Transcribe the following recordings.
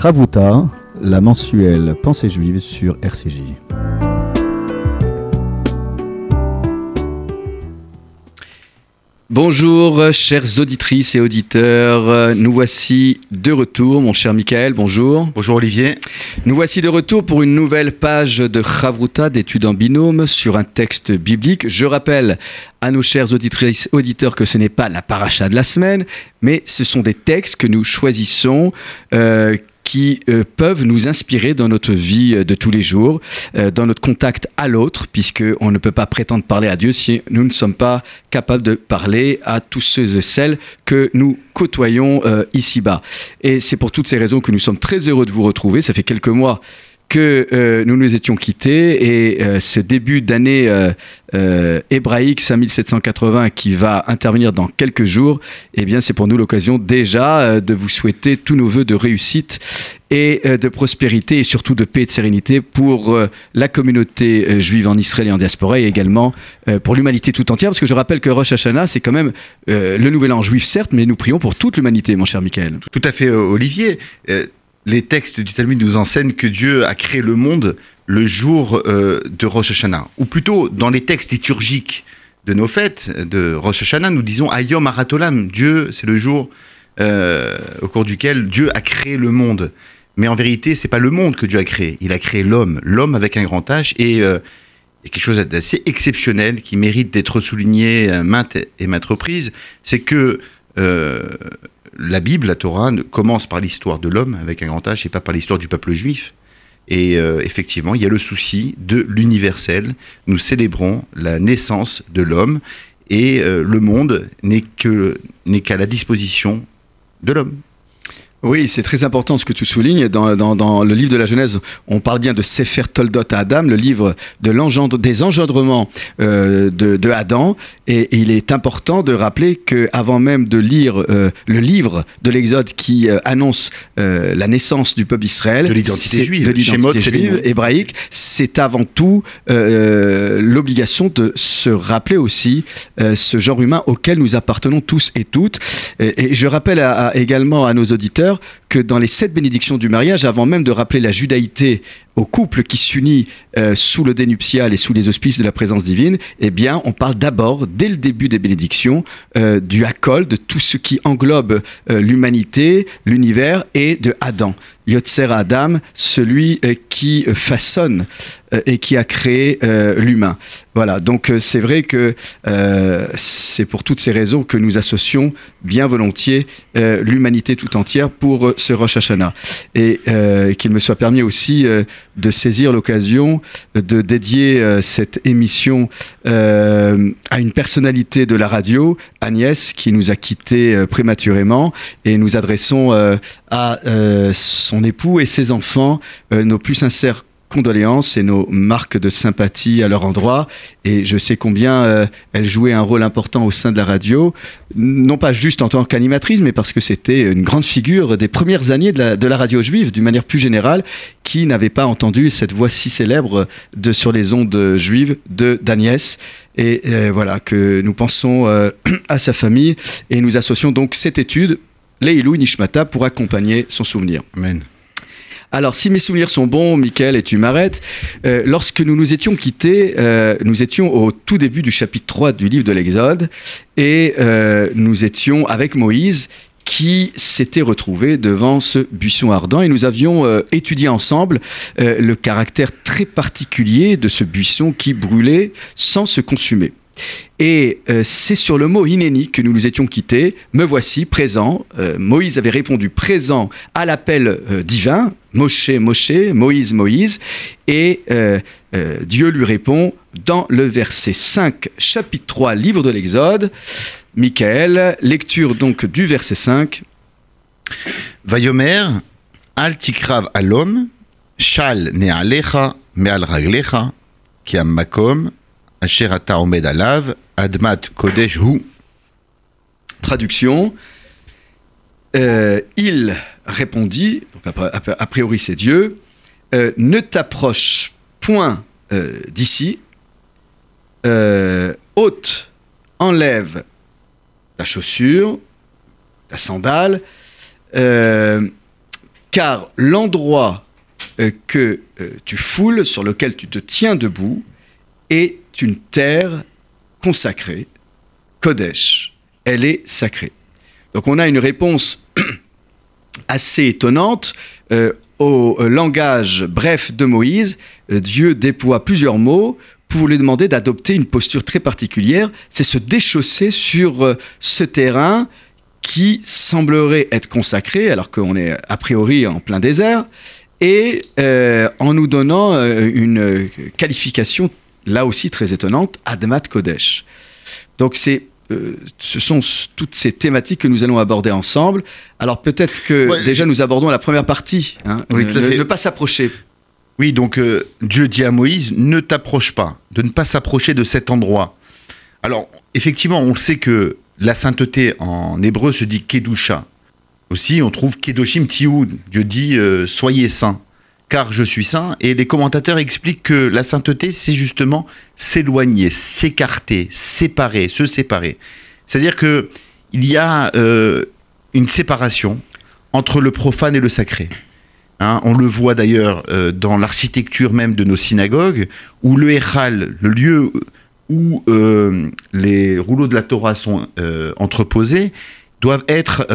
Ravuta, la mensuelle Pensée juive sur RCJ. Bonjour, chères auditrices et auditeurs. Nous voici de retour, mon cher Michael. Bonjour. Bonjour Olivier. Nous voici de retour pour une nouvelle page de Chavruta d'études en binôme sur un texte biblique. Je rappelle à nos chères auditrices auditeurs que ce n'est pas la paracha de la semaine, mais ce sont des textes que nous choisissons euh, qui euh, peuvent nous inspirer dans notre vie euh, de tous les jours, euh, dans notre contact à l'autre, puisqu'on ne peut pas prétendre parler à Dieu si nous ne sommes pas capables de parler à tous ceux et celles que nous côtoyons ici-bas. Et c'est pour toutes ces raisons que nous sommes très heureux de vous retrouver. Ça fait quelques mois que euh, nous nous étions quittés et euh, ce début d'année euh, hébraïque 5780 qui va intervenir dans quelques jours, eh bien c'est pour nous l'occasion déjà de vous souhaiter tous nos voeux de réussite et de prospérité et surtout de paix et de sérénité pour la communauté juive en Israël et en diaspora et également pour l'humanité tout entière parce que je rappelle que Rosh Hashanah c'est quand même le nouvel an juif certes mais nous prions pour toute l'humanité mon cher Michael. Tout à fait Olivier les textes du Talmud nous enseignent que Dieu a créé le monde le jour euh, de Rosh Hashanah. Ou plutôt, dans les textes liturgiques de nos fêtes de Rosh Hashanah, nous disons Ayom Aratolam. Dieu, c'est le jour euh, au cours duquel Dieu a créé le monde. Mais en vérité, c'est pas le monde que Dieu a créé. Il a créé l'homme, l'homme avec un grand H. Et euh, quelque chose d'assez exceptionnel qui mérite d'être souligné maintes et maintes reprises. C'est que la Bible, la Torah, commence par l'histoire de l'homme avec un grand H et pas par l'histoire du peuple juif. Et euh, effectivement, il y a le souci de l'universel. Nous célébrons la naissance de l'homme et euh, le monde n'est qu'à la disposition de l'homme. Oui, c'est très important ce que tu soulignes. Dans, dans, le livre de la Genèse, on parle bien de Sefer Toldot à Adam, le livre de l'engendre, des engendrements euh, de, de, Adam. Et, il est important de rappeler qu'avant même de lire euh, le livre de l'Exode qui euh, annonce la naissance du peuple Israël, de l'identité juive, de l'identité juive hébraïque, c'est avant tout l'obligation de se rappeler aussi ce genre humain auquel nous appartenons tous et toutes. Et, je rappelle également à nos auditeurs l'heure, que dans les sept bénédictions du mariage, avant même de rappeler la judaïté au couple qui s'unit euh, sous le dénuptial et sous les auspices de la présence divine, eh bien, on parle d'abord, dès le début des bénédictions, euh, du Hakol, de tout ce qui englobe euh, l'humanité, l'univers, et de Adam. Yotzer Adam, celui qui façonne et qui a créé l'humain. Voilà, donc c'est vrai que c'est pour toutes ces raisons que nous associons bien volontiers l'humanité tout entière pour ce Rosh Hashanah. Et qu'il me soit permis aussi de saisir l'occasion de dédier euh, cette émission euh, à une personnalité de la radio, Agnès, qui nous a quittés euh, prématurément, et nous adressons à son époux et ses enfants nos plus sincères condoléances et nos marques de sympathie à leur endroit. Et je sais combien euh, elle jouait un rôle important au sein de la radio, non pas juste en tant qu'animatrice, mais parce que c'était une grande figure des premières années de la, radio juive, d'une manière plus générale, qui n'avait pas entendu cette voix si célèbre de sur les ondes juives de d'Agnès. Et euh, voilà, que nous pensons euh, à sa famille et nous associons donc cette étude, Leilou Nishmata, pour accompagner son souvenir. Amen. Alors, si mes souvenirs sont bons, Michael, et tu m'arrêtes, euh, lorsque nous nous étions quittés, euh, nous étions au tout début du chapitre 3 du livre de l'Exode, et euh, nous étions avec Moïse qui s'était retrouvé devant ce buisson ardent et nous avions étudié ensemble le caractère très particulier de ce buisson qui brûlait sans se consumer. Et euh, c'est sur le mot inéni que nous nous étions quittés. Me voici présent. Euh, Moïse avait répondu présent à l'appel euh, divin. Moshe, Moshe, Moïse, Moïse. Et Dieu lui répond dans le verset 5, chapitre 3, livre de l'Exode. Michael, lecture donc du verset 5. Vayomer, al tikrav alom, shal ne'alecha, me'al raglecha, ki makom, Omed Alav, Admat Kodesh Hu. Traduction. Euh, il répondit, donc a, priori c'est Dieu, euh, ne t'approche point euh, d'ici, ôte, enlève ta chaussure, ta sandale, car l'endroit que tu foules, sur lequel tu te tiens debout, est une terre consacrée, Kodesh. Elle est sacrée. Donc on a une réponse assez étonnante euh, au euh, langage bref de Moïse. Euh, Dieu déploie plusieurs mots pour lui demander d'adopter une posture très particulière, c'est se déchausser sur ce terrain qui semblerait être consacré, alors qu'on est a priori en plein désert, et en nous donnant une qualification là aussi très étonnante, Admat Kodesh. Donc c'est euh, ce sont toutes ces thématiques que nous allons aborder ensemble. Alors peut-être que Ouais, déjà nous abordons la première partie. hein. Oui, ne, pas s'approcher. Oui, donc euh, Dieu dit à Moïse, ne t'approche pas, de ne pas s'approcher de cet endroit. Alors, effectivement, on sait que la sainteté en hébreu se dit Kedusha. Aussi, on trouve Kedoshim Tioud. Dieu dit, euh, soyez saints, car je suis saint. Et les commentateurs expliquent que la sainteté, c'est justement s'éloigner, s'écarter, séparer, se séparer. C'est-à-dire que il y a euh, une séparation entre le profane et le sacré. Hein, on le voit d'ailleurs euh, dans l'architecture même de nos synagogues, où le Echal, le lieu où euh, les rouleaux de la Torah sont entreposés, doivent être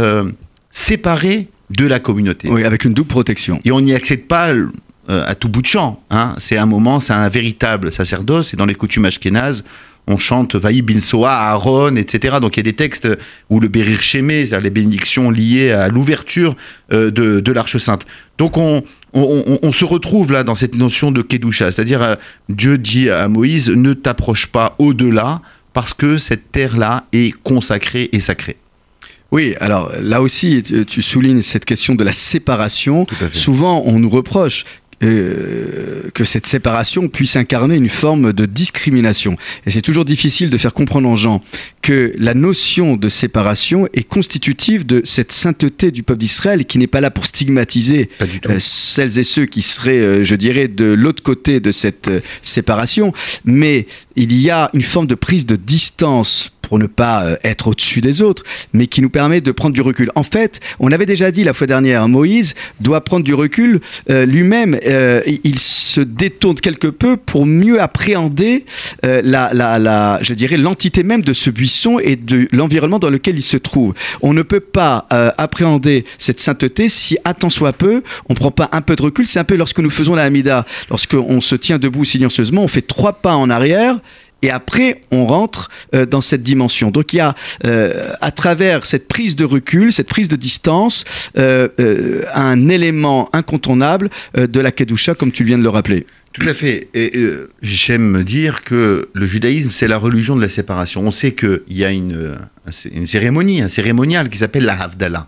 séparés de la communauté. Oui, avec une double protection. Et on n'y accède pas euh, à tout bout de champ. hein. C'est un moment, c'est un véritable sacerdoce. Et dans les coutumes ashkénazes, on chante Vaï bin Soa, Aaron, etc. Donc il y a des textes où le Berir Shemé, c'est-à-dire les bénédictions liées à l'ouverture euh, de, de l'Arche Sainte. Donc on, on, on- on se retrouve là dans cette notion de Kedusha, c'est-à-dire euh, Dieu dit à Moïse, ne t'approche pas au-delà parce que cette terre-là est consacrée et sacrée. Oui, alors là aussi, tu, soulignes cette question de la séparation. Souvent, on nous reproche euh, que cette séparation puisse incarner une forme de discrimination. Et c'est toujours difficile de faire comprendre aux gens que la notion de séparation est constitutive de cette sainteté du peuple d'Israël qui n'est pas là pour stigmatiser euh, celles et ceux qui seraient, euh, je dirais, de l'autre côté de cette euh, séparation, mais il y a une forme de prise de distance pour ne pas être au-dessus des autres, mais qui nous permet de prendre du recul. En fait, on avait déjà dit la fois dernière, Moïse doit prendre du recul euh, lui-même. euh, il se détourne quelque peu pour mieux appréhender euh, la, la, la, je dirais, l'entité même de ce buisson et de l'environnement dans lequel il se trouve. On ne peut pas euh, appréhender cette sainteté si, à tant soit peu, on ne prend pas un peu de recul. C'est un peu lorsque nous faisons la Hamida, lorsqu'on se tient debout silencieusement, on fait trois pas en arrière. Et après, on rentre euh, dans cette dimension. Donc il y a, euh, à travers cette prise de recul, cette prise de distance, euh, un élément incontournable de la Kedusha, comme tu viens de le rappeler. Tout à fait. Et euh, j'aime dire que le judaïsme, c'est la religion de la séparation. On sait qu'il y a une, une cérémonie, un cérémonial qui s'appelle la Havdalah.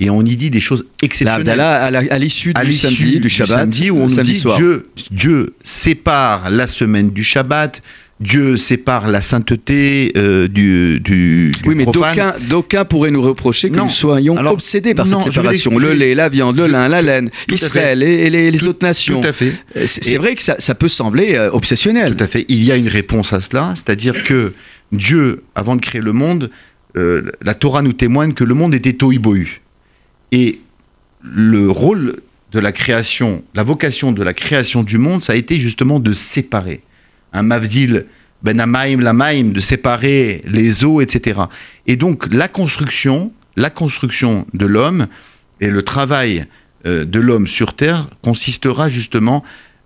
Et on y dit des choses exceptionnelles. La- à l'issue à du l'issue samedi, du Shabbat, samedi, où on nous dit soir. Dieu, Dieu sépare la semaine du Shabbat, Dieu sépare la sainteté euh, du, du, du Oui, mais d'aucuns d'aucuns pourraient nous reprocher que Non. nous soyons Alors, obsédés par non, cette séparation. Le lait, la viande, le Tout- lin, la laine, tout Israël et, et les, autres nations. Tout à fait. Euh, C'est vrai que ça, ça peut sembler euh, obsessionnel. Tout à fait. Il y a une réponse à cela, c'est-à-dire que Dieu, avant de créer le monde, euh, la Torah nous témoigne que le monde était tohu-bohu. Et le rôle de la création, la vocation de la création du monde, ça a été justement de séparer. Un mavdil ben amaim lamaim, de séparer les eaux, etc. Et donc la construction, la construction de l'homme et le travail euh, de l'homme sur terre consistera justement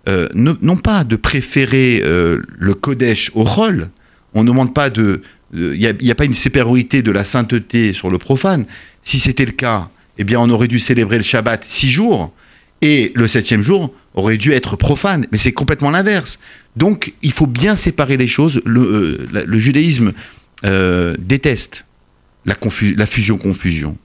euh, non pas de préférer euh, le Kodesh au rôle. On ne demande pas de. Il n'y a pas une supériorité de la sainteté sur le profane. Si c'était le cas, eh bien, on aurait dû célébrer le Shabbat six jours et le septième jour aurait dû être profane. Mais c'est complètement l'inverse. Donc, il faut bien séparer les choses. Le, euh, judaïsme euh, déteste la, la fusion-confusion.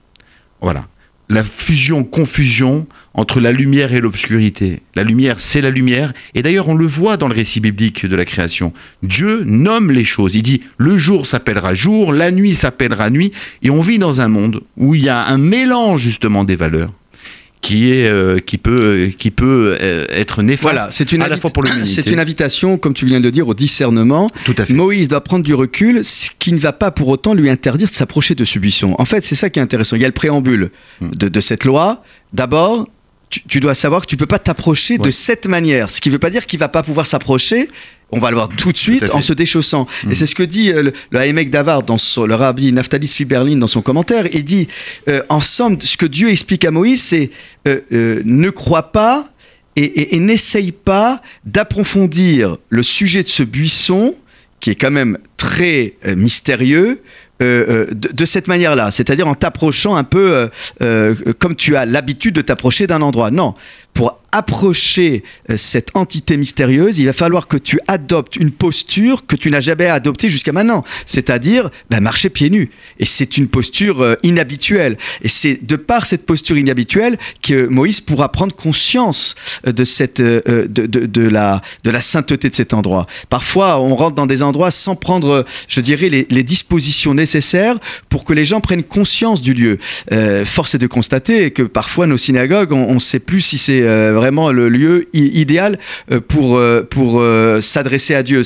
Voilà. La fusion-confusion entre la lumière et l'obscurité. La lumière, c'est la lumière. Et d'ailleurs, on le voit dans le récit biblique de la création. Dieu nomme les choses. Il dit, le jour s'appellera jour, la nuit s'appellera nuit. Et on vit dans un monde où il y a un mélange justement des valeurs qui, est, euh, qui peut, qui peut euh, être néfaste Voilà, c'est une, à la fois pour l'humanité. c'est une invitation, comme tu viens de dire, au discernement. Tout à fait. Moïse doit prendre du recul, ce qui ne va pas pour autant lui interdire de s'approcher de ce buisson. En fait, c'est ça qui est intéressant. Il y a le préambule Hmm. de, de cette loi. D'abord, tu, tu dois savoir que tu peux pas t'approcher de cette manière. Ce qui veut pas dire qu'il va pas pouvoir s'approcher. On va le voir tout de suite en se déchaussant. Mm. Et c'est ce que dit euh, le, le Haïmek Davard dans son, le rabbi Naftali Sfiberlin dans son commentaire. Il dit, euh, en somme, ce que Dieu explique à Moïse, c'est euh, euh, ne crois pas et, et- et n'essaye pas d'approfondir le sujet de ce buisson qui est quand même très mystérieux. euh, euh, de, de cette manière-là, c'est-à-dire en t'approchant un peu euh, comme tu as l'habitude de t'approcher d'un endroit. Non, pour approcher euh, cette entité mystérieuse, il va falloir que tu adoptes une posture que tu n'as jamais adoptée jusqu'à maintenant, c'est-à-dire ben, marcher pieds nus. Et c'est une posture euh, inhabituelle. Et c'est de par cette posture inhabituelle que Moïse pourra prendre conscience euh, de, cette, de, de- la, de la sainteté de cet endroit. Parfois, on rentre dans des endroits sans prendre, je dirais, les, dispositions nécessaires pour que les gens prennent conscience du lieu. Force est de constater que parfois nos synagogues, on ne sait plus si c'est vraiment le lieu idéal euh, pour, euh, pour euh, s'adresser à Dieu.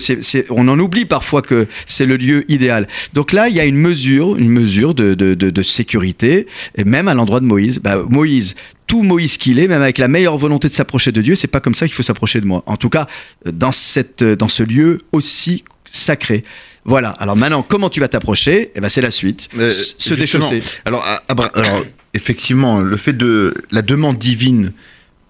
On en oublie parfois que c'est le lieu idéal. Donc là, il y a une mesure, une mesure de, de, de- de sécurité, et même à l'endroit de Moïse. Bah, Moïse, tout Moïse qu'il est, même avec la meilleure volonté de s'approcher de Dieu, c'est pas comme ça qu'il faut s'approcher de moi. En tout cas, dans, cette, dans ce lieu aussi sacré. Voilà. Alors maintenant, comment tu vas t'approcher? Eh ben, c'est la suite. Euh, se déchausser. Alors, à- à Bra- alors, effectivement, le fait de la demande divine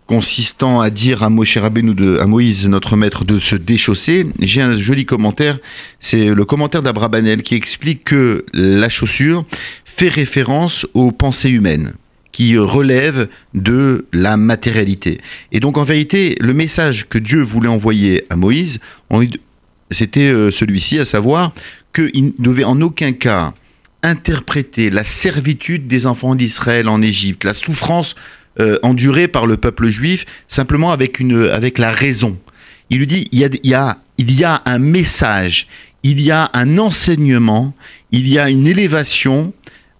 consistant à dire à Moshe Rabbeinu, de, à Moïse, notre maître, de se déchausser, j'ai un joli commentaire. C'est le commentaire d'Abrabanel qui explique que la chaussure fait référence aux pensées humaines qui relèvent de la matérialité. Et donc, en vérité, le message que Dieu voulait envoyer à Moïse, c'était euh, celui-ci, à savoir qu'il ne devait en aucun cas interpréter la servitude des enfants d'Israël en Égypte, la souffrance euh, endurée par le peuple juif, simplement avec, une, avec la raison. Il lui dit, il y, a, il, y a, il y a un message, il y a un enseignement, il y a une élévation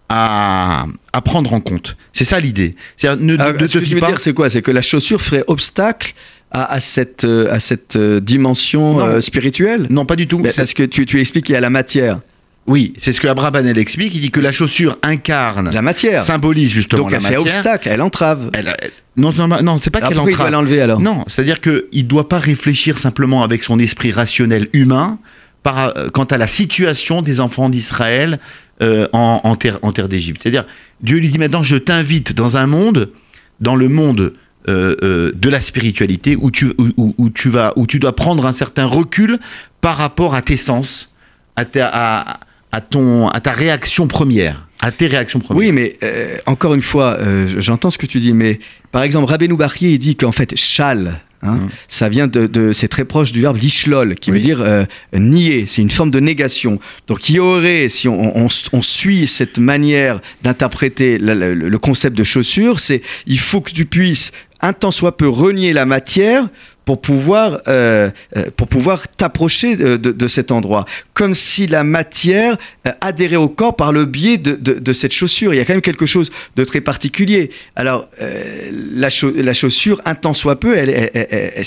à, à prendre en compte. C'est ça l'idée. Ne, Ah, ne ce que tu veux pas... dire, c'est quoi? C'est que la chaussure ferait obstacle à, à cette, euh, à cette euh, dimension Non. euh, spirituelle? Non, pas du tout. Parce que tu, tu expliques qu'il y a la matière. Oui, c'est ce que Abrabanel explique. Il dit que la chaussure incarne, La matière. symbolise justement Donc la elle fait matière. obstacle, elle entrave. Elle- elle- non, non, non, c'est pas qu'elle pourquoi il doit entrave. l'enlever alors? Non, c'est-à-dire qu'il ne doit pas réfléchir simplement avec son esprit rationnel humain par, euh, quant à la situation des enfants d'Israël euh, en, en terre, en terre d'Égypte. C'est-à-dire, Dieu lui dit maintenant, je t'invite dans un monde, dans le monde euh, euh, de la spiritualité, où tu, où, où- où tu vas, où tu dois prendre un certain recul par rapport à tes sens, à ta, à, à ton, à ta réaction première, à tes réactions premières. Oui, mais euh, encore une fois, euh, j'entends ce que tu dis, mais par exemple, Rabbeinu Barrier, il dit qu'en fait, chal, hein, Mm. ça vient de, de- c'est très proche du verbe lishlol, qui Oui. veut dire euh, nier, c'est une forme de négation. Donc il y aurait, si on, on- on suit cette manière d'interpréter la- le, le concept de chaussure, c'est il faut que tu puisses un tant soit peu renier la matière pour pouvoir, euh, euh, pour pouvoir t'approcher de, de- cet endroit. Comme si la matière euh, adhérait au corps par le biais de, de- de cette chaussure. Il y a quand même quelque chose de très particulier. Alors, euh, la, chau- la chaussure, un tant soit peu, elle- elle- elle-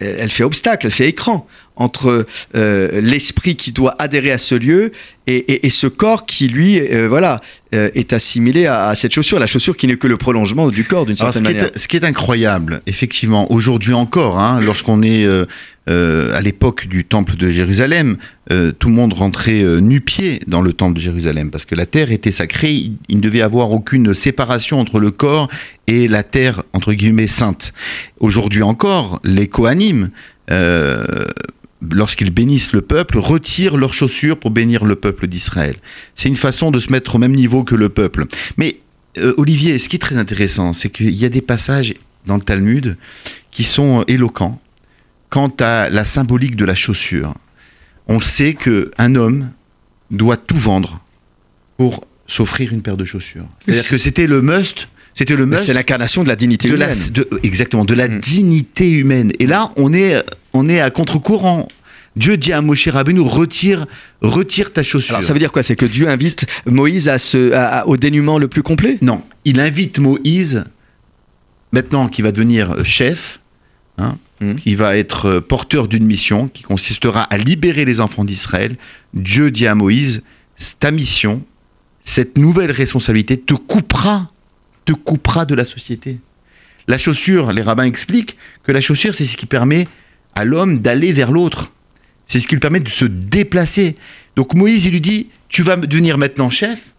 elle fait obstacle, elle fait écran entre euh, l'esprit qui doit adhérer à ce lieu et, et- et ce corps qui, lui, euh, voilà, euh, est assimilé à, à cette chaussure. La chaussure qui n'est que le prolongement du corps, d'une ce, certaine qui manière. est, ce qui est incroyable, effectivement, aujourd'hui encore, hein, lorsqu'on est à l'époque du temple de Jérusalem, tout le monde rentrait nu-pied dans le temple de Jérusalem, parce que la terre était sacrée, il, ne devait y avoir aucune séparation entre le corps et la terre, entre guillemets, sainte. Aujourd'hui encore, les Kohanim, euh, lorsqu'ils bénissent le peuple, retirent leurs chaussures pour bénir le peuple d'Israël. C'est une façon de se mettre au même niveau que le peuple. Mais euh, Olivier, ce qui est très intéressant, c'est qu'il y a des passages dans le Talmud qui sont euh, éloquents quant à la symbolique de la chaussure. On sait que un homme doit tout vendre pour s'offrir une paire de chaussures. C'est-à-dire c'est- que c'était le must, c'était le C'est l'incarnation de la dignité de la, humaine. de- exactement, de la Mm. dignité humaine. Et là, on est, on est à contre-courant. Dieu dit à Moshe Rabbeinu, retire, retire ta chaussure. Alors ça veut dire quoi? C'est que Dieu invite Moïse à ce, à- à- au dénuement le plus complet? Non, il invite Moïse, maintenant qui va devenir chef, hein, Mhm. qui va être euh, porteur d'une mission qui consistera à libérer les enfants d'Israël. Dieu dit à Moïse, ta mission, cette nouvelle responsabilité te coupera, te coupera de la société. La chaussure, les rabbins expliquent que la chaussure, c'est ce qui permet à l'homme d'aller vers l'autre. C'est ce qui lui permet de se déplacer. Donc Moïse, il lui dit, tu vas devenir maintenant chef,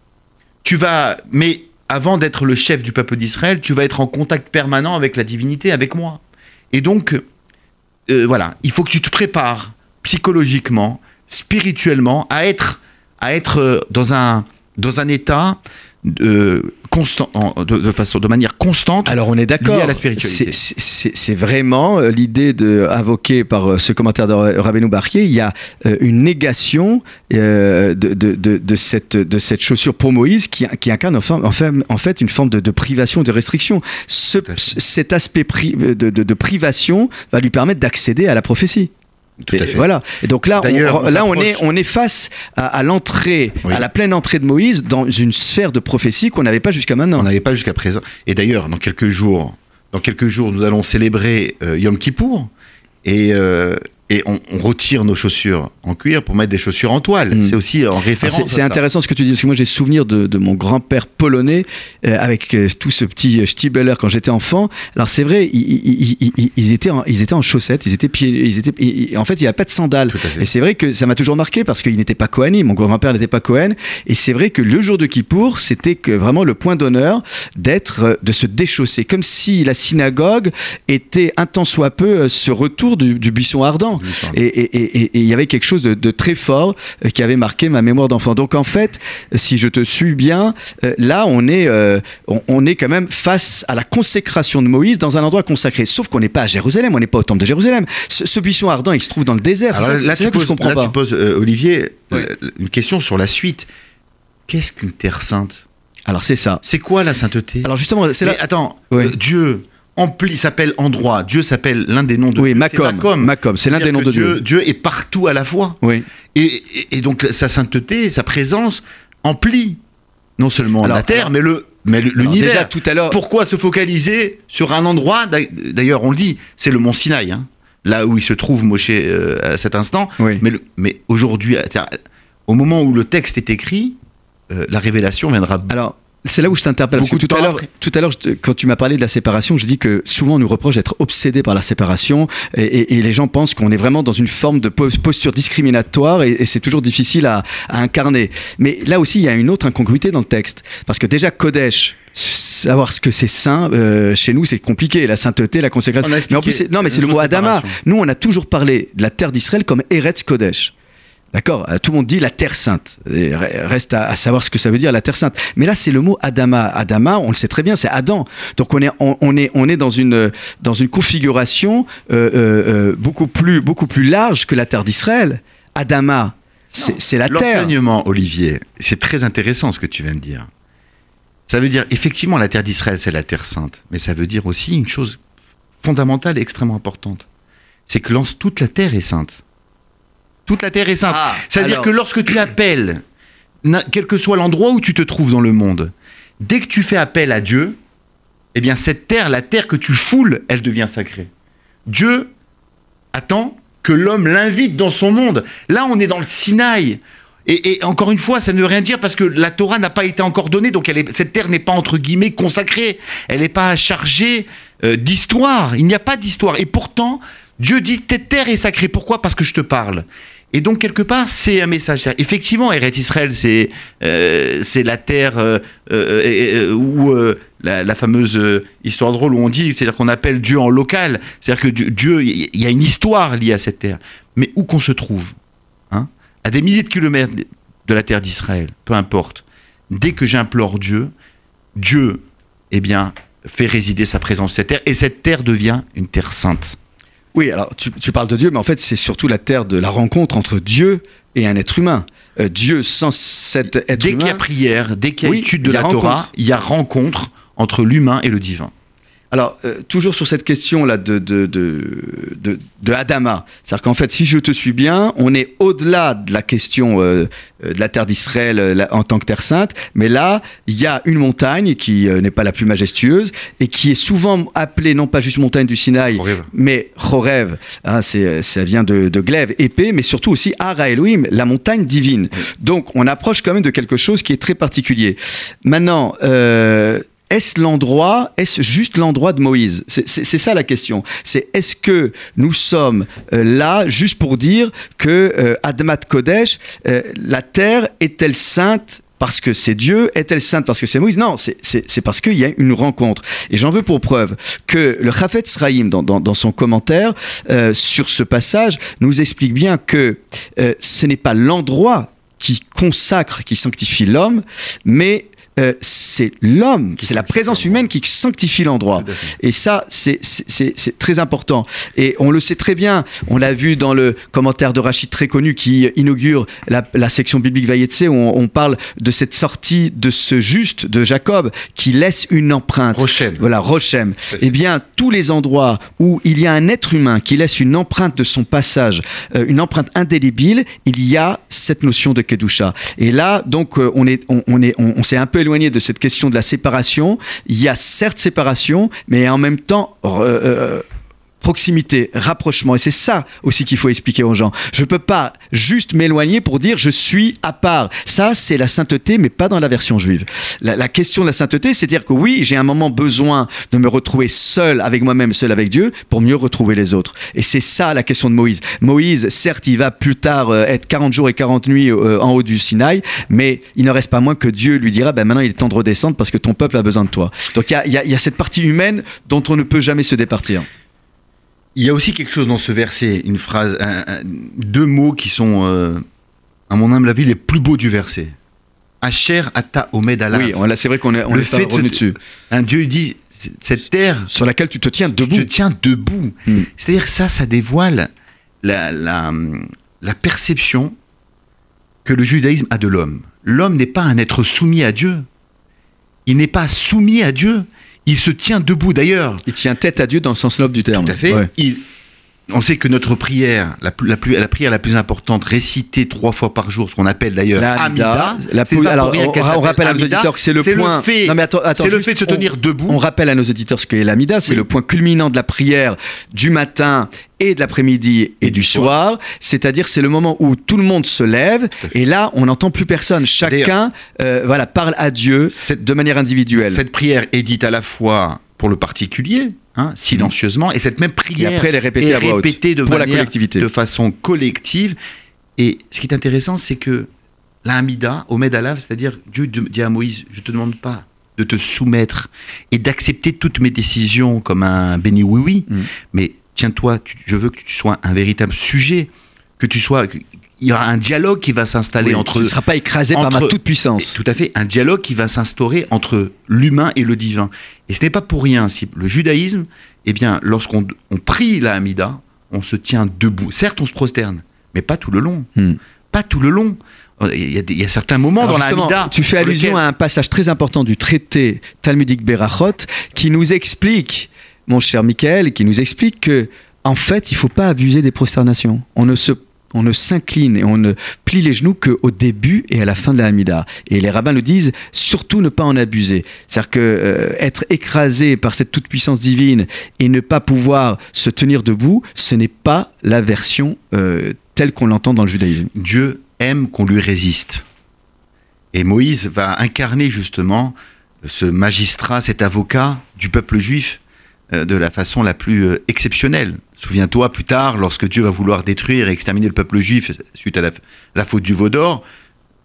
tu vas, mais avant d'être le chef du peuple d'Israël, tu vas être en contact permanent avec la divinité, avec moi. Et donc, euh, voilà, il faut que tu te prépares psychologiquement, spirituellement, à être, à être euh, dans, un, dans un état de, constant, en- de, de façon, de manière constante. Alors on est d'accord. C'est- vraiment euh, l'idée de invoquée par euh, ce commentaire de Ra- Rabbeinu Barquier. Il y a euh, une négation de, de, de, cette, de cette chaussure pour Moïse qui, qui incarne enfin, enfin, en fait une forme de, privation, de restriction. Ce, cet aspect pri- de privation va lui permettre d'accéder à la prophétie. Tout à fait. Voilà. Et donc là, on, là on est, on est face à, à l'entrée, Oui. à la pleine entrée de Moïse dans une sphère de prophétie qu'on n'avait pas jusqu'à maintenant. On n'avait pas jusqu'à présent. Et d'ailleurs, dans quelques jours, dans quelques jours, nous allons célébrer euh, Yom Kippour et, euh, et on, on retire nos chaussures en cuir pour mettre des chaussures en toile. Mm. C'est aussi en référence. C'est à c'est intéressant ce que tu dis, parce que moi j'ai souvenir de, de mon grand-père polonais euh, avec euh, tout ce petit euh, Stiebeler quand j'étais enfant. Alors c'est vrai, ils, ils- ils- ils- ils étaient en, ils étaient en chaussettes, ils étaient pieds, ils étaient, en fait il n'y avait pas de sandales. Et c'est vrai que ça m'a toujours marqué parce qu'il n'était pas Kohanim, mon grand-père n'était pas Cohen. Et c'est vrai que le jour de Kippour, c'était vraiment le point d'honneur d'être, de se déchausser, comme si la synagogue était un tant soit peu ce retour du, du buisson ardent. Et il y avait quelque chose de, de très fort euh, qui avait marqué ma mémoire d'enfant. Donc en fait, si je te suis bien, euh, là on est, euh, on, on est quand même face à la consécration de Moïse dans un endroit consacré. Sauf qu'on n'est pas à Jérusalem, on n'est pas au temple de Jérusalem. Ce, ce buisson ardent, il se trouve dans le désert. C'est Alors ça, là, tu ça que poses, je comprends là, pas. tu poses, euh, Olivier, Oui. euh, une question sur la suite. Qu'est-ce qu'une terre sainte? Alors c'est ça. C'est quoi la sainteté? Alors justement, c'est là. Mais attends, euh, Dieu empli s'appelle endroit. Dieu s'appelle l'un des noms de Oui, Dieu. Macom. Macom, c'est l'un des noms de Dieu. Dieu est partout à la fois. Oui. Et, et- et donc sa sainteté, sa présence emplit non seulement Alors- la terre, alors- mais le mais l'univers. déjà tout à l'heure. Pourquoi se focaliser sur un endroit? D'a- D'ailleurs, on le dit, c'est le mont Sinaï, hein, là où il se trouve Moshe euh, à cet instant. Oui. Mais, le- mais aujourd'hui, au moment où le texte est écrit, euh, la révélation viendra. Alors, c'est là où je t'interpelle. Parce que tout à l'heure, tout à l'heure, quand tu m'as parlé de la séparation, je dis que souvent on nous reproche d'être obsédé par la séparation et, et- et les gens pensent qu'on est vraiment dans une forme de pos- posture discriminatoire et, et c'est toujours difficile à, à incarner. Mais là aussi, il y a une autre incongruité dans le texte. Parce que déjà, Kodesh, savoir ce que c'est saint, euh, chez nous, c'est compliqué. La sainteté, la consécration. Mais en plus, non, mais c'est le mot Adama. Nous, on a toujours parlé de la terre d'Israël comme Eretz Kodesh. D'accord Euh, Tout le monde dit la terre sainte. Et re- Reste à, à savoir ce que ça veut dire la terre sainte. Mais là, c'est le mot Adama. Adama, on le sait très bien, c'est Adam. Donc on est, on, on est, on est dans une, dans une configuration euh, euh, beaucoup plus, beaucoup plus large que la terre d'Israël. Adama, c'est la terre. L'enseignement, Olivier, c'est très intéressant ce que tu viens de dire. Ça veut dire, effectivement, la terre d'Israël, c'est la terre sainte. Mais ça veut dire aussi une chose fondamentale et extrêmement importante. C'est que toute la terre est sainte. Toute la terre est sainte. Ah, C'est-à-dire alors- que lorsque tu appelles, quel que soit l'endroit où tu te trouves dans le monde, dès que tu fais appel à Dieu, eh bien cette terre, la terre que tu foules, elle devient sacrée. Dieu attend que l'homme l'invite dans son monde. Là, on est dans le Sinaï. Et, et encore une fois, ça ne veut rien dire parce que la Torah n'a pas été encore donnée, donc elle est- cette terre n'est pas entre guillemets consacrée. Elle n'est pas chargée euh, d'histoire. Il n'y a pas d'histoire. Et pourtant, Dieu dit cette terre est sacrée. Pourquoi? Parce que je te parle. Et donc quelque part, c'est un message. Effectivement, Eretz Israël, c'est euh, la terre euh, euh, où la, fameuse histoire drôle où on dit, c'est-à-dire qu'on appelle Dieu en local. C'est-à-dire que Dieu, il y a une histoire liée à cette terre. Mais où qu'on se trouve, hein, à des milliers de kilomètres de la terre d'Israël, peu importe. Dès que j'implore Dieu, Dieu, eh bien, fait résider sa présence sur cette terre, et cette terre devient une terre sainte. Oui, alors tu, tu parles de Dieu, mais en fait, c'est surtout la terre de la rencontre entre Dieu et un être humain. Euh, Dieu sans cet être Dès qu'il y a humain. prière, dès qu'il y a Oui, étude de il y a la Torah, il y a rencontre entre l'humain et le divin. Alors, euh, toujours sur cette question-là de, de, de, de, de Adama. C'est-à-dire qu'en fait, si je te suis bien, on est au-delà de la question euh, euh, de la terre d'Israël en tant que terre sainte. Mais là, il y a une montagne qui euh, n'est pas la plus majestueuse et qui est souvent appelée non pas juste montagne du Sinaï, Horeb. mais Chorev. Hein, ça vient de, de glaive, épée, mais surtout aussi Ara Elohim, la montagne divine. Donc, on approche quand même de quelque chose qui est très particulier. Maintenant, est-ce l'endroit, est-ce juste l'endroit de Moïse? C'est ça la question. C'est est-ce que nous sommes euh, là juste pour dire que euh, Admat Kodesh, euh, la terre est-elle sainte parce que c'est Dieu? Est-elle sainte parce que c'est Moïse? Non, c'est parce qu'il y a une rencontre. Et j'en veux pour preuve que le Chafet Sraïm, dans, dans, son commentaire sur ce passage, nous explique bien que ce n'est pas l'endroit qui consacre, qui sanctifie l'homme, mais euh, c'est l'homme, c'est la présence humaine qui sanctifie l'endroit. Et ça, c'est très important. Et on le sait très bien, on l'a vu dans le commentaire de Rachid très connu qui inaugure la, section biblique Vayetse, où on, parle de cette sortie de ce juste de Jacob qui laisse une empreinte. Rochem. Voilà, Rochem. Eh bien, tous les endroits où il y a un être humain qui laisse une empreinte de son passage, euh, une empreinte indélébile, il y a cette notion de Kedusha. Et là, donc, euh, on est, on, est, on, s'est un peu éloigné de cette question de la séparation. Il y a certes séparation, mais en même temps euh, proximité, rapprochement. Et c'est ça aussi qu'il faut expliquer aux gens. Je ne peux pas juste m'éloigner pour dire je suis à part. Ça, c'est la sainteté, mais pas dans la version juive. La, question de la sainteté, c'est dire que oui, j'ai un moment besoin de me retrouver seul avec moi-même, seul avec Dieu, pour mieux retrouver les autres. Et c'est ça la question de Moïse. Moïse, certes, il va plus tard euh, être 40 jours et 40 nuits euh, en haut du Sinaï, mais il ne reste pas moins que Dieu lui dira, ben maintenant il est temps de redescendre parce que ton peuple a besoin de toi. Donc il y a cette partie humaine dont on ne peut jamais se départir. Il y a aussi quelque chose dans ce verset, une phrase, deux mots qui sont, euh, à mon humble avis, les plus beaux du verset. Asher ata omed alav. Oui, c'est vrai qu'on est, on le fait revenu dessus. Un Dieu dit, cette terre sur laquelle tu te tiens debout. Tu te tiens debout. Hmm. C'est-à-dire ça, ça dévoile la, la, la perception que le judaïsme a de l'homme. L'homme n'est pas un être soumis à Dieu. Il n'est pas soumis à Dieu il se tient debout d'ailleurs. Il tient tête à Dieu dans le sens noble du terme. Tout à fait. On sait que notre prière, la, plus, la, plus, la, prière la plus importante, récitée trois fois par jour, ce qu'on appelle d'ailleurs Amida. La, alors, on, rappelle à nos auditeurs que c'est le point. C'est le fait de se tenir debout. On rappelle à nos auditeurs ce qu'est l'Amida. C'est le point culminant de la prière du matin et de l'après-midi et, du soir, c'est-à-dire c'est le moment où tout le monde se lève et là on n'entend plus personne, chacun euh, voilà parle à Dieu de manière individuelle. Cette prière est dite à la fois pour le particulier, hein, silencieusement, et cette même prière après, elle est répétée, à de, pour la collectivité. de façon collective. Et ce qui est intéressant, c'est que l'Amida, au Medalav, c'est-à-dire Dieu dit à Moïse, je te demande pas de te soumettre et d'accepter toutes mes décisions comme un béni oui-oui, mm. mais tiens-toi, je veux que tu sois un véritable sujet, que tu sois. Il y aura un dialogue qui va s'installer entre. Tu ne seras pas écrasé par ma toute puissance. Tout à fait, un dialogue qui va s'instaurer entre l'humain et le divin. Et ce n'est pas pour rien. Si le judaïsme, eh bien, lorsqu'on on prie la Hamida, on se tient debout. Certes, on se prosterne, mais pas tout le long. Hmm. Pas tout le long. Il y, a, certains moments dans la Hamida. Tu fais allusion à un passage très important du traité talmudique Berachot qui nous explique mon cher Michael, qui nous explique que, en fait, il ne faut pas abuser des prosternations. On ne se on ne s'incline et on ne plie les genoux qu'au début et à la fin de la Hamida. Et les rabbins le disent, surtout ne pas en abuser. C'est-à-dire que euh, être écrasé par cette toute-puissance divine et ne pas pouvoir se tenir debout, ce n'est pas la version euh, telle qu'on l'entend dans le judaïsme. Dieu aime qu'on lui résiste. Et Moïse va incarner justement ce magistrat, cet avocat du peuple juif de la façon la plus euh, exceptionnelle. Souviens-toi plus tard, lorsque Dieu va vouloir détruire et exterminer le peuple juif suite à la, faute du veau d'or,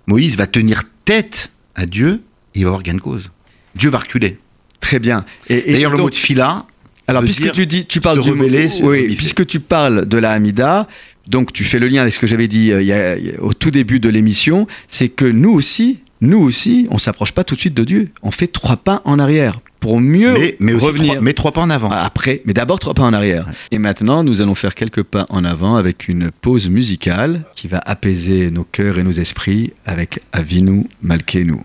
Moïse va tenir tête à Dieu et il va avoir gain de cause. Dieu va reculer. Très bien. Et, D'ailleurs, le mot de fila. Alors, puisque tu dis, tu parles du oui, puisque tu parles de la Hamida, donc tu fais le lien avec ce que j'avais dit euh, au tout début de l'émission, c'est que nous aussi, nous aussi, on s'approche pas tout de suite de Dieu. On fait trois pas en arrière pour mieux mais, revenir. mais trois pas en avant. Après, mais d'abord trois pas en arrière. Et maintenant, nous allons faire quelques pas en avant avec une pause musicale qui va apaiser nos cœurs et nos esprits avec Avinu Malkenu.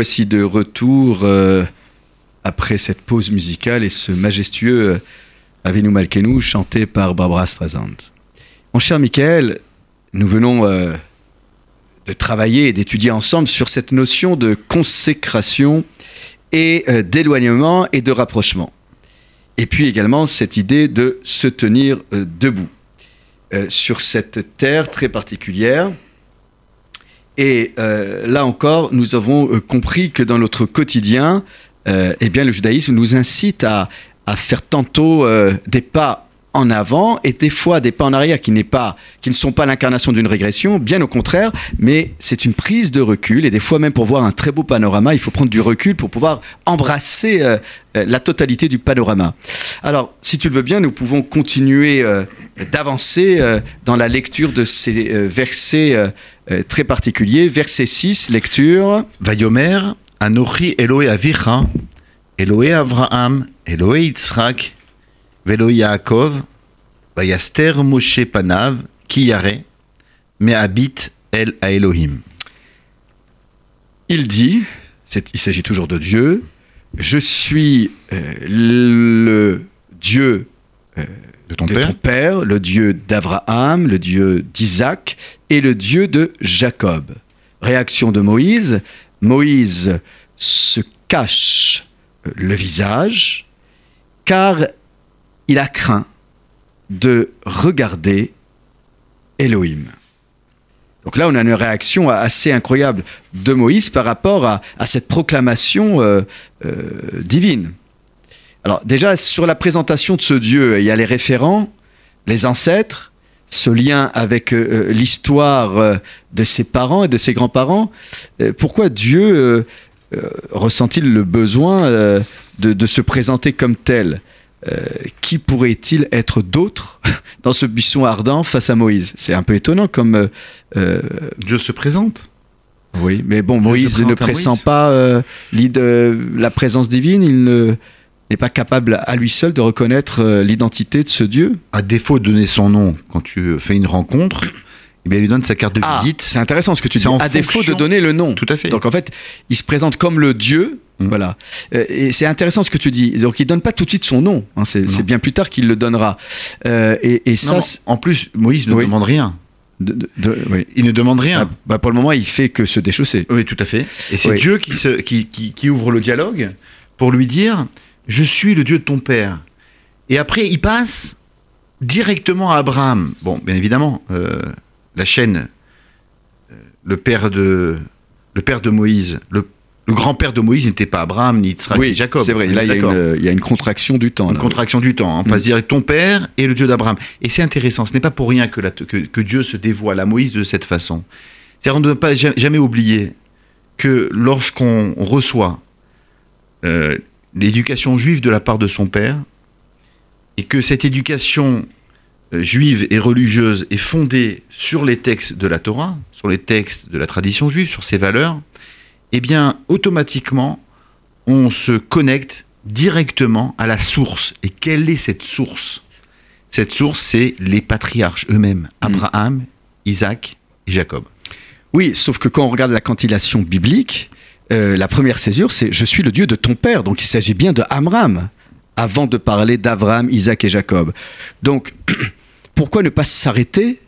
Voici de retour euh, après cette pause musicale et ce majestueux euh, Avenu Malkenu chanté par Barbara Streisand. Mon cher Michael, nous venons euh, de travailler et d'étudier ensemble sur cette notion de consécration et d'éloignement et de rapprochement. Et puis également cette idée de se tenir debout sur cette terre très particulière. Et euh, là encore, nous avons euh, compris que dans notre quotidien, euh, eh bien, le judaïsme nous incite à, faire tantôt des pas en avant et des fois des pas en arrière qui, pas, qui ne sont pas l'incarnation d'une régression, bien au contraire, mais c'est une prise de recul et des fois même pour voir un très beau panorama, il faut prendre du recul pour pouvoir embrasser euh, euh, la totalité du panorama. Alors, si tu le veux bien, nous pouvons continuer euh, d'avancer dans la lecture de ces versets très particuliers. Verset 6, lecture. Vayomer, Anochi Eloé Avicha, Eloé Avraham, Eloé Yitzhak, Velo Yaakov, Vayaster Moshe Panav, Ki Yare, mais habite El à Elohim. Il dit, il s'agit toujours de Dieu, je suis euh, le Dieu De ton de père ton père, le Dieu d'Abraham, le Dieu d'Isaac et le Dieu de Jacob. Réaction de Moïse. Moïse se cache euh, le visage car il a craint de regarder Elohim. Donc là, on a une réaction assez incroyable de Moïse par rapport à, cette proclamation euh, euh, divine. Alors déjà, sur la présentation de ce Dieu, il y a les référents, les ancêtres, ce lien avec euh, l'histoire de ses parents et de ses grands-parents. Pourquoi Dieu ressent-il le besoin de se présenter comme tel? Euh, Qui pourrait-il être d'autre dans ce buisson ardent face à Moïse? C'est un peu étonnant comme... euh, euh, Dieu se présente. oui, mais bon, se Moïse ne pressent Moïse. pas euh, la présence divine, il ne- n'est pas capable à lui seul de reconnaître l'identité de ce Dieu. À défaut de donner son nom quand tu fais une rencontre, eh bien, il lui donne sa carte de Ah, visite. c'est intéressant ce que tu dis. À défaut de donner le nom. Tout à fait. Donc en fait, il se présente comme le Dieu. Mm. Voilà. Euh, et c'est intéressant ce que tu dis. Donc il donne pas tout de suite son nom. hein, c'est, bien plus tard qu'il le donnera. Euh, et, et ça, Non, non, c'est- en plus, Moïse ne Oui. demande rien. de- de- de- oui. Il ne demande rien. Ah, bah, pour le moment, il fait que se déchausser. Oui, tout à fait. Et c'est Oui. Dieu qui, se, qui, qui- qui ouvre le dialogue pour lui dire Je suis le Dieu de ton père. Et après, il passe directement à Abraham. Bon, bien évidemment, euh, la chaîne, le père de, le père de Moïse, le, le grand-père de Moïse n'était pas Abraham, ni Israël, ni Jacob. c'est vrai. Là, il y, a une, il y a une contraction du temps. Une là. contraction du temps. hein. On passe Mm. direct ton père et le Dieu d'Abraham. Et c'est intéressant. Ce n'est pas pour rien que, la- que, que Dieu se dévoile à Moïse de cette façon. C'est-à-dire, on ne doit pas ja- jamais oublier que lorsqu'on reçoit euh, l'éducation juive de la part de son père, et que cette éducation euh, juive et religieuse est fondée sur les textes de la Torah, sur les textes de la tradition juive, sur ses valeurs, eh bien, automatiquement, on se connecte directement à la source. Et quelle est cette source? Cette source, c'est les patriarches eux-mêmes, Abraham, Isaac et Jacob. Oui, sauf que quand on regarde la cantillation biblique, euh, la première césure, c'est Je suis le Dieu de ton père. Donc il s'agit bien de Amram, avant de parler d'Abraham, Isaac et Jacob. Donc pourquoi ne pas s'arrêter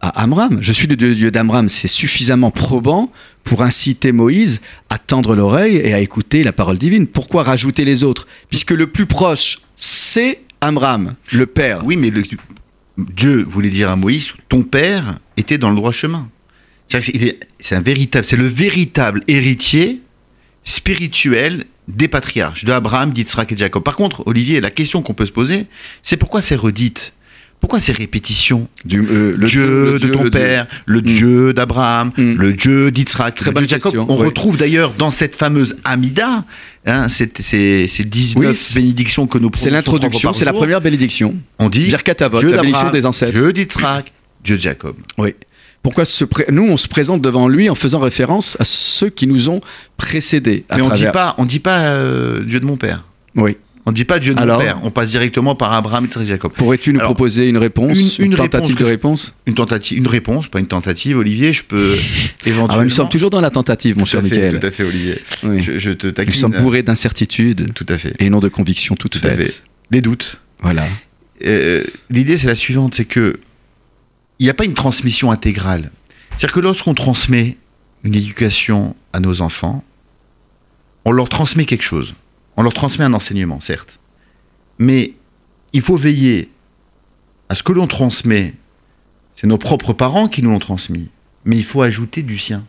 à Amram Je suis le Dieu d'Amram. C'est suffisamment probant pour inciter Moïse à tendre l'oreille et à écouter la parole divine. Pourquoi rajouter les autres? Puisque le plus proche, c'est Amram, le père. Oui, mais Dieu voulait dire à Moïs, ton père était dans le droit chemin. C'est un véritable, c'est le véritable héritier spirituel des patriarches, de Abraham, d'Israël et de Jacob. Par contre, Olivier, la question qu'on peut se poser, c'est pourquoi c'est redite Pourquoi ces répétitions Du, euh, le Dieu de ton le père, le Dieu d'Abraham, Mm. le Dieu d'Israël, Très le Dieu de Jacob. question, On retrouve d'ailleurs dans cette fameuse Amida, hein, c'est 19 Oui, bénédictions que nous C'est l'introduction, c'est la première bénédiction. On dit Dieu la bénédiction des ancêtres. Dieu d'Israël, Dieu de Jacob. Oui. Pourquoi se pré- nous, on se présente devant lui en faisant référence à ceux qui nous ont précédés à Mais on dit pas, on dit pas euh, Dieu de mon père. Oui. On ne dit pas Dieu de Alors mon père, on passe directement par Abraham, et Jacob. Pourrais-tu nous Alors, proposer une réponse une- une tentative réponse de je- réponse? Une tentative, une réponse, pas une tentative, Olivier, je peux éventuellement. Alors, nous sommes toujours dans la tentative, mon tout cher Michael. tout à fait, Olivier. Oui. Je, je te Nous sommes bourrés d'incertitudes Tout à fait. et non de convictions toutes Tout à faites. fait. Des doutes. Voilà. Euh, L'idée, c'est la suivante, c'est que il n'y a pas une transmission intégrale. C'est-à-dire que lorsqu'on transmet une éducation à nos enfants, on leur transmet quelque chose. On leur transmet un enseignement, certes. Mais il faut veiller à ce que l'on transmet. C'est nos propres parents qui nous l'ont transmis. Mais il faut ajouter du sien.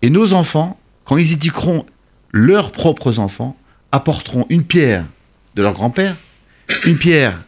Et nos enfants, quand ils éduqueront leurs propres enfants, apporteront une pierre de leur grand-père, une pierre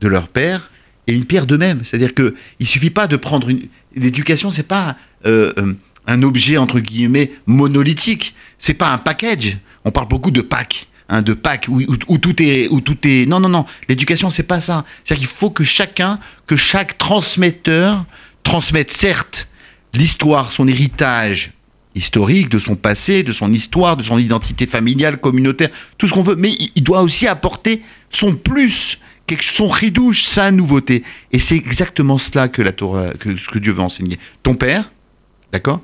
de leur père et une pierre d'eux-mêmes. C'est-à-dire que il suffit pas de prendre une. L'éducation, c'est pas euh, euh, un objet entre guillemets monolithique. C'est pas un package. On parle beaucoup de pack, hein, de pack où, tout est, où tout est. Non, non, non. L'éducation, c'est pas ça. C'est-à-dire qu'il faut que chacun, que chaque transmetteur transmette certes l'histoire, son héritage historique, de son passé, de son histoire, de son identité familiale, communautaire, tout ce qu'on veut, mais il- doit aussi apporter son plus, son ridouche, sa nouveauté. Et c'est exactement cela que la Torah, que Dieu veut enseigner. Ton père, d'accord?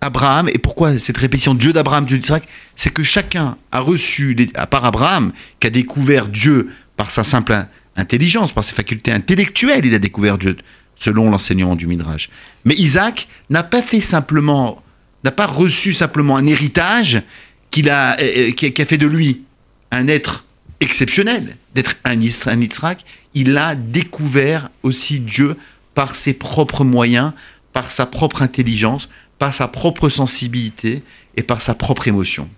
Abraham, et pourquoi cette répétition Dieu d'Abraham, Dieu d'Isaac C'est que chacun a reçu, à part Abraham, qui a découvert Dieu par sa simple in- intelligence, par ses facultés intellectuelles, il a découvert Dieu, selon l'enseignement du Midrash. Mais Isaac n'a pas fait simplement, n'a pas reçu simplement un héritage qu'il a, euh, euh, qui, a, fait de lui un être exceptionnel, d'être un, Isra- un Yitzhak. Il a découvert aussi Dieu par ses propres moyens, par sa propre intelligence, par sa propre sensibilité et par sa propre émotion.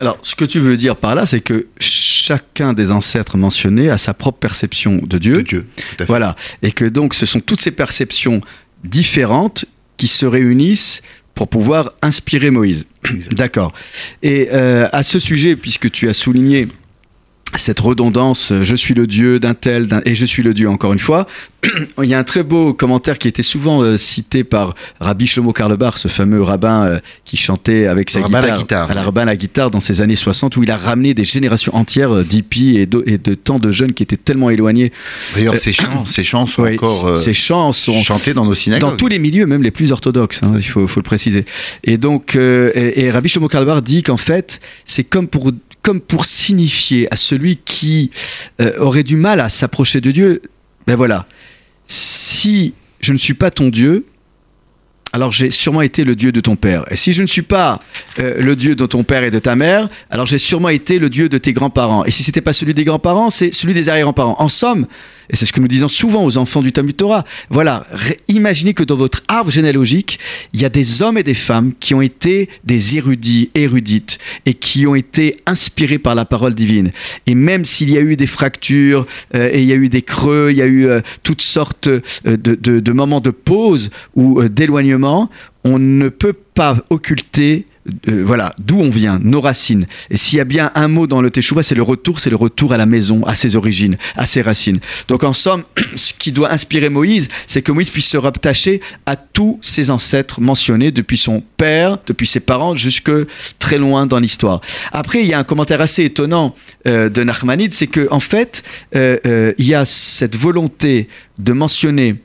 Alors, ce que tu veux dire par là, c'est que chacun des ancêtres mentionnés a sa propre perception de Dieu. De Dieu. tout à fait. Voilà. Et que donc, ce sont toutes ces perceptions différentes qui se réunissent pour pouvoir inspirer Moïse. D'accord. Et euh, à ce sujet, puisque tu as souligné cette redondance, euh, je suis le Dieu d'un tel, d'un- et je suis le Dieu encore une fois, il y a un très beau commentaire qui était souvent euh, cité par Rabbi Shlomo Karlebar, ce fameux rabbin euh, qui chantait avec sa guitare, la guitare. à la rabbin à la guitare dans ces années 60, où il a ramené des générations entières d'hippies et de, et de tant de jeunes qui étaient tellement éloignés. D'ailleurs, Euh, ces chants, ces chants sont encore ces chants sont chantés dans nos synagogues. dans tous les milieux, même les plus orthodoxes, hein, il faut, faut le préciser. Et donc, et, et Rabbi Shlomo Karlbar dit qu'en fait, c'est comme pour, comme pour signifier à celui qui euh, aurait du mal à s'approcher de Dieu, ben voilà, si je ne suis pas ton Dieu, alors j'ai sûrement été le Dieu de ton père. Et si je ne suis pas euh, le Dieu de ton père et de ta mère, alors j'ai sûrement été le Dieu de tes grands-parents. Et si c'était pas celui des grands-parents, c'est celui des arrière-grands-parents. En somme, et c'est ce que nous disons souvent aux enfants du Talmud Torah, voilà, imaginez que dans votre arbre généalogique, il y a des hommes et des femmes qui ont été des érudits, érudites, et qui ont été inspirés par la parole divine. Et même s'il y a eu des fractures, euh, et il y a eu des creux, il y a eu euh, toutes sortes euh, de, moments de pause ou d'éloignement, on ne peut pas occulter euh, voilà, d'où on vient, nos racines. Et s'il y a bien un mot dans le Teshuvah, c'est le retour, c'est le retour à la maison, à ses origines, à ses racines. Donc en somme, ce qui doit inspirer Moïse, c'est que Moïse puisse se rattacher à tous ses ancêtres mentionnés, depuis son père, depuis ses parents, jusque très loin dans l'histoire. Après, il y a un commentaire assez étonnant euh, de Nachmanide, c'est que en fait, euh, il y a cette volonté de mentionner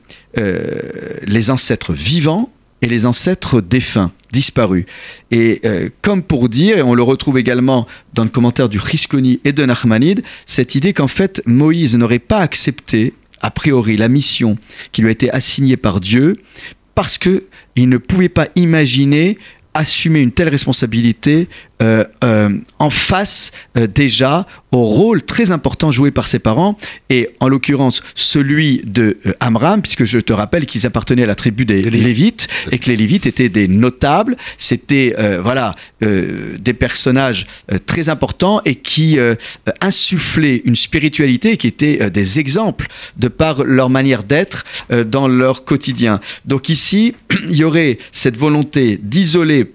les ancêtres vivants et les ancêtres défunts, disparus. Et euh, comme pour dire, et on le retrouve également dans le commentaire du Risconi et de Nachmanide, cette idée qu'en fait Moïse n'aurait pas accepté a priori la mission qui lui a été assignée par Dieu parce que il ne pouvait pas imaginer assumer une telle responsabilité euh, euh, en face euh, déjà au rôle très important joué par ses parents et en l'occurrence celui de Amram puisque je te rappelle qu'ils appartenaient à la tribu des Les Lévites. Et que les Lévites étaient des notables c'était voilà des personnages très importants et qui insufflaient une spiritualité qui était des exemples de par leur manière d'être dans leur quotidien donc ici il y aurait cette volonté d'isoler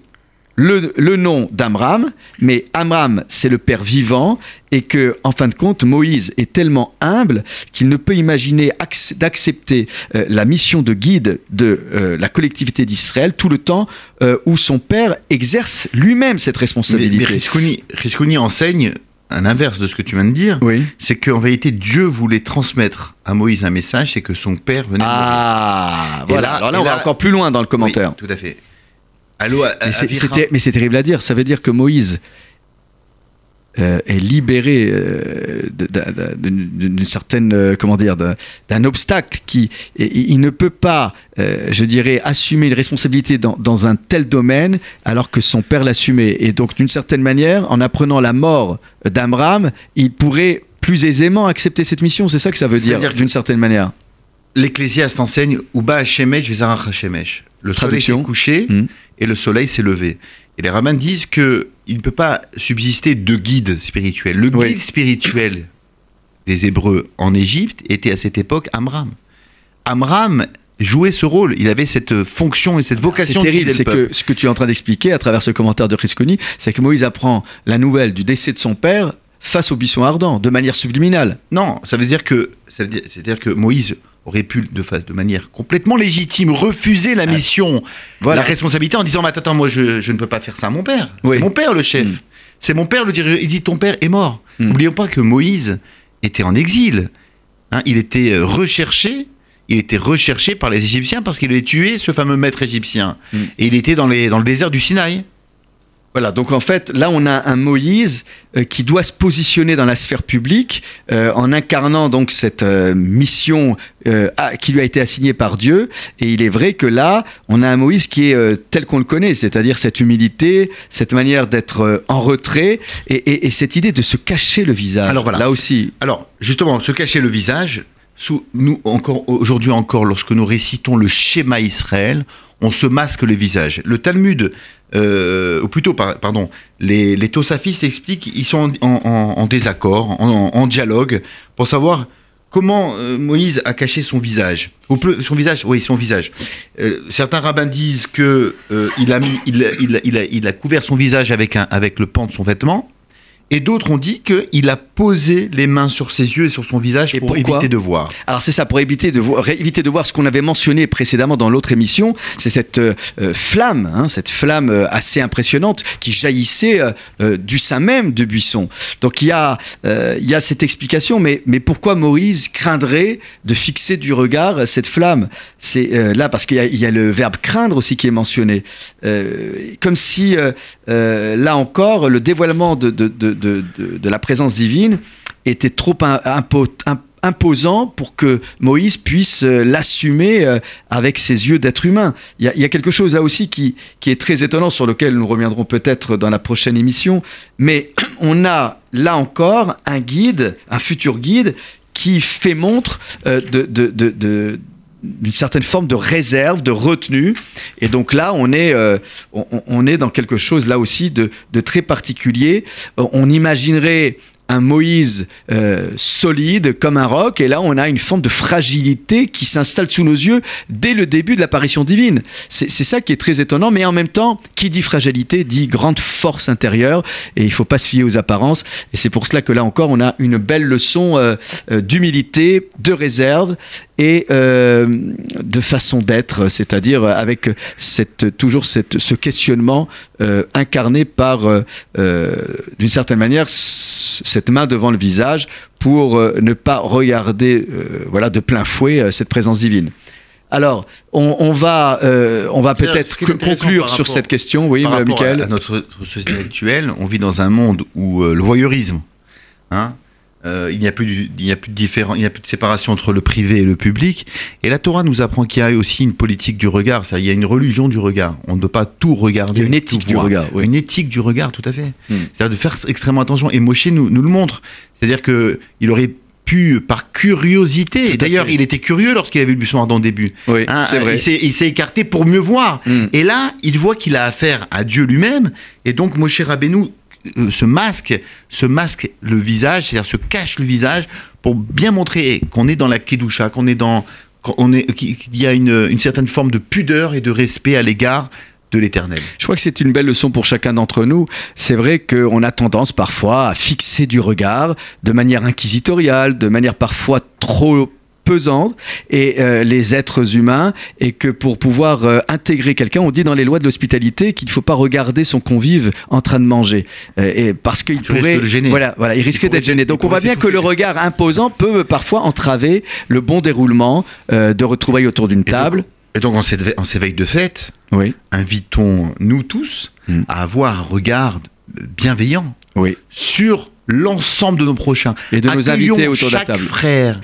le, le nom d'Amram, mais Amram, c'est le père vivant, et que, en fin de compte, Moïse est tellement humble qu'il ne peut imaginer acc- d'accepter euh, la mission de guide de euh, la collectivité d'Israël tout le temps euh, où son père exerce lui-même cette Mais, mais responsabilité. Risconi, Risconi enseigne à l'inverse de ce que tu viens de dire, Oui. c'est qu'en vérité, Dieu voulait transmettre à Moïse un message, c'est que son père venait de mourir. Ah, voilà. là- Alors là, on va encore plus loin dans le commentaire. Oui, tout à fait. Allô, à- Mais c'est- mais terrible à dire. Ça veut dire que Moïse euh, est libéré euh, d'une certaine, euh, comment dire, d'un obstacle qui, il ne peut pas, euh, je dirais, assumer une responsabilité dans, dans un tel domaine alors que son père l'assumait. Et donc, d'une certaine manière, en apprenant la mort d'Amram, il pourrait plus aisément accepter cette mission. C'est ça que ça veut dire, d'une certaine manière. L'Ecclésiaste enseigne Uba Hashemesh Vezarach Hashemesh. Le soleil s'est couché Hmm. Et le soleil s'est levé. Et les rabbins disent que il ne peut pas subsister de guide spirituel. Le Oui. guide spirituel des Hébreux en Égypte était à cette époque Amram. Amram jouait ce rôle. Il avait cette fonction et cette C'est vocation de terrible, c'est que ce que tu es en train d'expliquer à travers ce commentaire de Frisconi, c'est que Moïse apprend la nouvelle du décès de son père face au buisson ardent, de manière subliminale. Non, ça veut dire que ça veut dire- c'est-à-dire que Moïse aurait pu de, de manière complètement légitime refuser la mission, Voilà. la responsabilité en disant attends, moi je, je ne peux pas faire ça à mon père. Oui. C'est mon père le chef. Mm. C'est mon père le dirigeant. Il dit ton père est mort. Mm. N'oublions pas que Moïse était en exil. Hein, il était euh, recherché. Il était recherché par les Égyptiens parce qu'il avait tué ce fameux maître égyptien. Mm. Et il était dans, les, dans le désert du Sinaï. Voilà, donc en fait, là, on a un Moïse euh, qui doit se positionner dans la sphère publique euh, en incarnant donc cette euh, mission euh, à- qui lui a été assignée par Dieu. Et il est vrai que là, on a un Moïse qui est euh, tel qu'on le connaît, c'est-à-dire cette humilité, cette manière d'être euh, en retrait et, et- et cette idée de se cacher le visage. Alors voilà. Là aussi, Alors, justement, se cacher le visage, sous, nous, encore, aujourd'hui encore, lorsque nous récitons le schéma Israël, on se masque le visage. Le Talmud, euh, ou plutôt, par- pardon, les, Tosafistes expliquent qu'ils sont en, désaccord, en, dialogue, pour savoir comment euh, Moïse a caché son visage. Ou son visage, oui, son visage. Euh, certains rabbins disent que il, a il, a- couvert son visage avec le pan de son vêtement. Et d'autres ont dit qu'il a posé les mains sur ses yeux et sur son visage Et pour éviter de voir. Alors c'est ça, pour éviter de, voir, éviter de voir ce qu'on avait mentionné précédemment dans l'autre émission, c'est cette euh, euh, flamme, hein, cette flamme euh, assez impressionnante qui jaillissait euh, du sein même de Buisson. Donc il y a, il y a cette explication, mais, mais pourquoi Moïse craindrait de fixer du regard cette flamme? C'est là parce qu'il y, a- il y a le verbe craindre aussi qui est mentionné. Comme si, là encore, le dévoilement de, de, de, de, la présence divine était trop im- impo- im- imposant pour que Moïse puisse euh, l'assumer euh, avec ses yeux d'être humain. Il y, a, quelque chose là aussi qui, qui est très étonnant, sur lequel nous reviendrons peut-être dans la prochaine émission, mais on a là encore un guide, un futur guide, qui fait montre euh, de- de- d'une certaine forme de réserve, de retenue. Et donc là, on est, euh, on, est dans quelque chose là aussi de, de très particulier. Euh, On imaginerait un Moïse euh, solide comme un roc, et là on a une forme de fragilité qui s'installe sous nos yeux dès le début de l'apparition divine. C'est ça qui est très étonnant, mais en même temps, qui dit fragilité dit grande force intérieure, et il faut pas se fier aux apparences. Et c'est pour cela que là encore, on a une belle leçon euh, euh, d'humilité, de réserve et de façon d'être, c'est-à-dire avec cette, toujours cette, ce questionnement incarné par, d'une certaine manière, c- cette main devant le visage pour euh, ne pas regarder euh, voilà, de plein fouet euh, cette présence divine. Alors, on, on va, euh, on va peut-être conclure sur rapport- cette question. Oui, Par Michael à notre, société actuelle, on vit dans un monde où euh, le voyeurisme, hein, il n'y a plus, du- il n'y a plus de différen- il n'y a plus de séparation entre le privé et le public. Et la Torah nous apprend qu'il y a aussi une politique du regard. Ça, il y a une religion du regard. On ne peut pas tout regarder. Il y a une éthique du voir. regard, oui. Une éthique du regard, tout à fait. Hmm. C'est-à-dire de faire extrêmement attention. Et Moshe nous, nous le montre. C'est-à-dire que il aurait pu, par curiosité, et d'ailleurs, il était curieux lorsqu'il a vu le buisson ardent au début. Oui, Hein, c'est vrai. Il s'est- il écarté pour mieux voir. Mm. Et là, il voit qu'il a affaire à Dieu lui-même. Et donc, Moshe Rabbeinu euh, se masque, se masque le visage, c'est-à-dire se cache le visage pour bien montrer qu'on est dans la Kedusha, qu'on est dans. qu'on est- qu'il y a une, une certaine forme de pudeur et de respect à l'égard de l'éternel. Je crois que c'est une belle leçon pour chacun d'entre nous. C'est vrai qu'on a tendance parfois à fixer du regard de manière inquisitoriale, de manière parfois trop pesante et euh, les êtres humains et que pour pouvoir euh, intégrer quelqu'un, on dit dans les lois de l'hospitalité qu'il ne faut pas regarder son convive en train de manger euh, et parce qu'il pourrait de le gêner. voilà voilà il risquait d'être gêné. Donc on voit bien que le regard imposant peut parfois entraver le bon déroulement de retrouvailles autour d'une table. Et donc, en cette, en ces veilles de fête, Oui. invitons nous tous Mm. à avoir un regard bienveillant Oui. sur l'ensemble de nos prochains. Et de nos invités autour de la table. frère,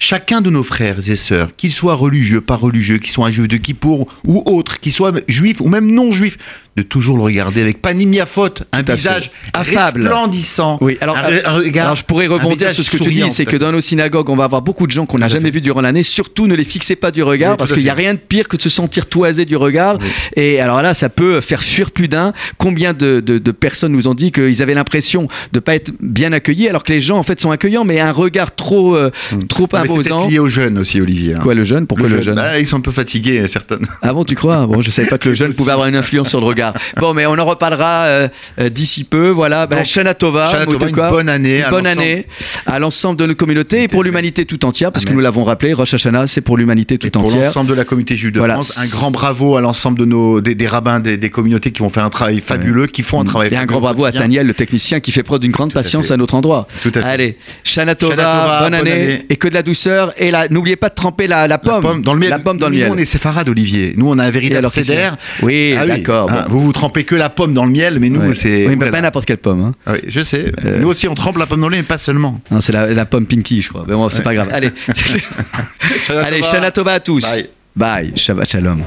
chacun de nos frères et sœurs, qu'ils soient religieux, pas religieux, qu'ils soient un juif de Kippour ou autres, qu'ils soient juifs ou même non juifs, de toujours le regarder avec un Tout à visage fait. Affable. resplendissant. Oui, alors, un, un regard- Alors je pourrais un rebondir visage sur ce que tu dis, c'est que dans nos synagogues, on va avoir beaucoup de gens qu'on n'a jamais vus durant l'année. Surtout, ne les fixez pas du regard, Oui, parce qu'il n'y a rien de pire que de se sentir toisé du regard. Oui. Et alors là, ça peut faire fuir plus d'un. Combien de, de- de personnes nous ont dit qu'ils avaient l'impression de pas être bien accueillis, alors que les gens en fait sont accueillants, mais un regard trop, euh, trop Hmm. C'est peut-être imposant. lié aux jeunes aussi, Olivier. hein. Quoi le jeune? Pourquoi le, jeune Bah, Ils sont un peu fatigués, certaines. Ah bon, tu crois? Bon, je savais pas que le C'est jeune pouvait avoir une influence sur le regard. Bon, mais on en reparlera euh, euh, d'ici peu. Voilà, ben, Shana Tova, Shana une bonne année Une à bonne l'ensemble. année à l'ensemble de notre communauté et pour l'humanité tout entière, parce que nous l'avons rappelé, Rosh Hashanah, c'est pour l'humanité tout Et pour entière. l'ensemble de la communauté juive de Voilà. France, un grand bravo à l'ensemble de nos des, des rabbins des, des communautés qui vont faire un travail fabuleux, qui font un travail Et un grand bravo à. Daniel, le technicien, qui fait preuve d'une grande Tout à patience fait. à notre endroit. Tout à fait. Allez, Shana Tova, bonne, bonne année, année. et que de la douceur. Et là, n'oubliez pas de tremper la, la La pomme. dans le miel. La pomme dans le Nous, miel. on est séfarade, Olivier. Nous, on a un véritable a Oui, Ah d'accord. Ah. Vous vous trempez que la pomme dans le miel, mais nous, Ouais. c'est. Oui, mais pas n'importe quelle pomme. hein. Ah oui, je sais. Euh, Nous aussi, on trempe la pomme dans le lait, mais pas seulement. Non, c'est la, la pomme Pinky, je crois. Mais bon, c'est pas grave. Allez, allez, Shana Tova à tous. Bye. Bye. Shabbat Shalom.